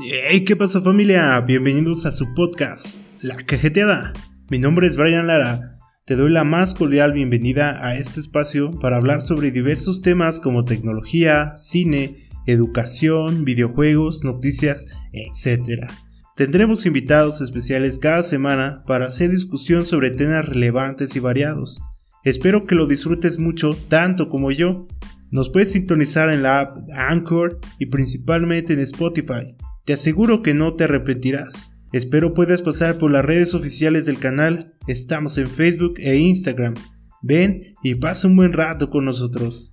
Hey, ¿qué pasa familia? Bienvenidos a su podcast, La Cajeteada. Mi nombre es Brian Lara. Te doy la más cordial bienvenida a este espacio para hablar sobre diversos temas como tecnología, cine, educación, videojuegos, noticias, etc. Tendremos invitados especiales cada semana para hacer discusión sobre temas relevantes y variados. Espero que lo disfrutes mucho tanto como yo. Nos puedes sintonizar en la app Anchor y principalmente en Spotify. Te aseguro que no te arrepentirás. Espero puedas pasar por las redes oficiales del canal. Estamos en Facebook e Instagram. Ven y pasa un buen rato con nosotros.